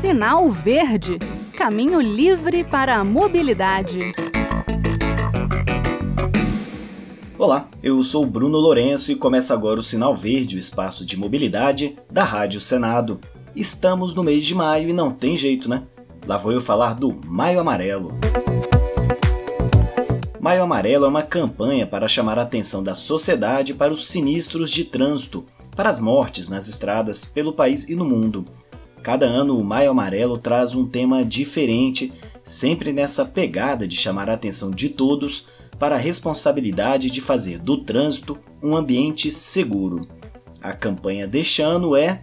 Sinal Verde Caminho livre para a mobilidade. Olá, eu sou Bruno Lourenço e começa agora o Sinal Verde, o espaço de mobilidade da Rádio Senado. Estamos no mês de maio e não tem jeito, né? Lá vou eu falar do Maio Amarelo. Maio Amarelo é uma campanha para chamar a atenção da sociedade para os sinistros de trânsito, para as mortes nas estradas pelo país e no mundo. Cada ano o Maio Amarelo traz um tema diferente, sempre nessa pegada de chamar a atenção de todos para a responsabilidade de fazer do trânsito um ambiente seguro. A campanha deste ano é.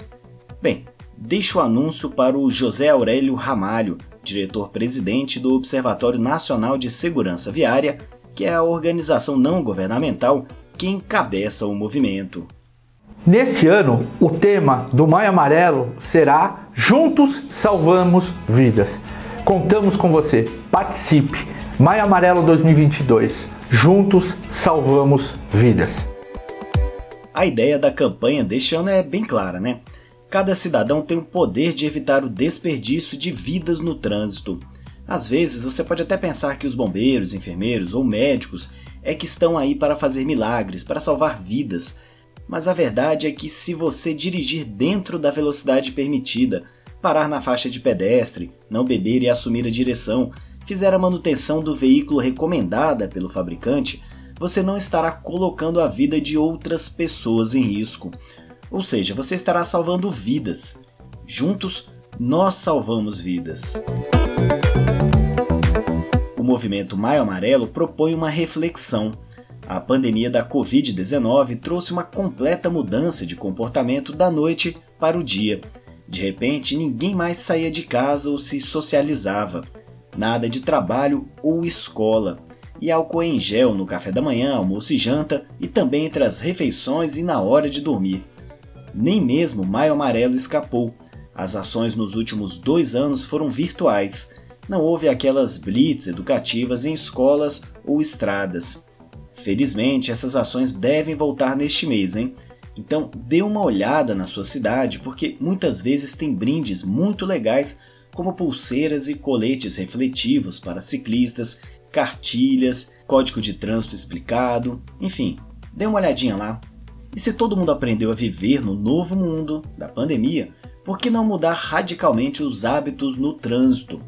Bem, deixo o anúncio para o José Aurélio Ramalho, diretor-presidente do Observatório Nacional de Segurança Viária que é a organização não governamental que encabeça o movimento. Nesse ano, o tema do Maio Amarelo será Juntos Salvamos Vidas. Contamos com você. Participe. Maio Amarelo 2022. Juntos Salvamos Vidas. A ideia da campanha deste ano é bem clara, né? Cada cidadão tem o poder de evitar o desperdício de vidas no trânsito. Às vezes você pode até pensar que os bombeiros, enfermeiros ou médicos é que estão aí para fazer milagres, para salvar vidas, mas a verdade é que se você dirigir dentro da velocidade permitida, parar na faixa de pedestre, não beber e assumir a direção, fizer a manutenção do veículo recomendada pelo fabricante, você não estará colocando a vida de outras pessoas em risco. Ou seja, você estará salvando vidas. Juntos, nós salvamos vidas movimento Maio Amarelo propõe uma reflexão. A pandemia da Covid-19 trouxe uma completa mudança de comportamento da noite para o dia. De repente, ninguém mais saía de casa ou se socializava. Nada de trabalho ou escola. E álcool em gel no café da manhã, almoço e janta, e também entre as refeições e na hora de dormir. Nem mesmo Maio Amarelo escapou. As ações nos últimos dois anos foram virtuais não houve aquelas blitz educativas em escolas ou estradas. Felizmente, essas ações devem voltar neste mês, hein? Então, dê uma olhada na sua cidade, porque muitas vezes tem brindes muito legais, como pulseiras e coletes refletivos para ciclistas, cartilhas, código de trânsito explicado, enfim, dê uma olhadinha lá. E se todo mundo aprendeu a viver no novo mundo da pandemia, por que não mudar radicalmente os hábitos no trânsito?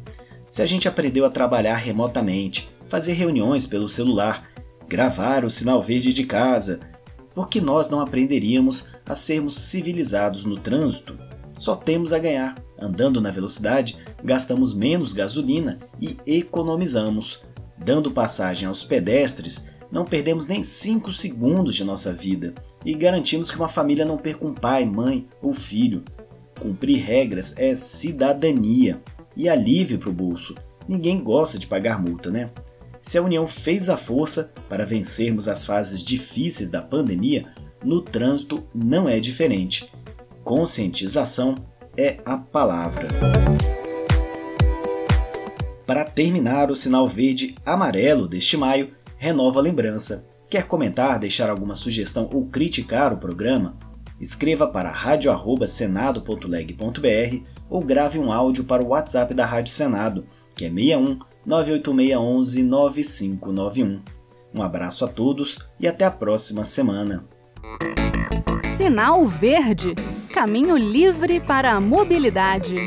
Se a gente aprendeu a trabalhar remotamente, fazer reuniões pelo celular, gravar o sinal verde de casa, por que nós não aprenderíamos a sermos civilizados no trânsito? Só temos a ganhar. Andando na velocidade, gastamos menos gasolina e economizamos. Dando passagem aos pedestres, não perdemos nem 5 segundos de nossa vida e garantimos que uma família não perca um pai, mãe ou filho. Cumprir regras é cidadania e alívio para o bolso. Ninguém gosta de pagar multa, né? Se a União fez a força para vencermos as fases difíceis da pandemia, no trânsito não é diferente. Conscientização é a palavra. Para terminar o sinal verde amarelo deste maio, renova a lembrança. Quer comentar, deixar alguma sugestão ou criticar o programa? Escreva para radio@senado.leg.br ou grave um áudio para o WhatsApp da Rádio Senado, que é 61 98611 9591. Um abraço a todos e até a próxima semana. Sinal Verde Caminho livre para a mobilidade.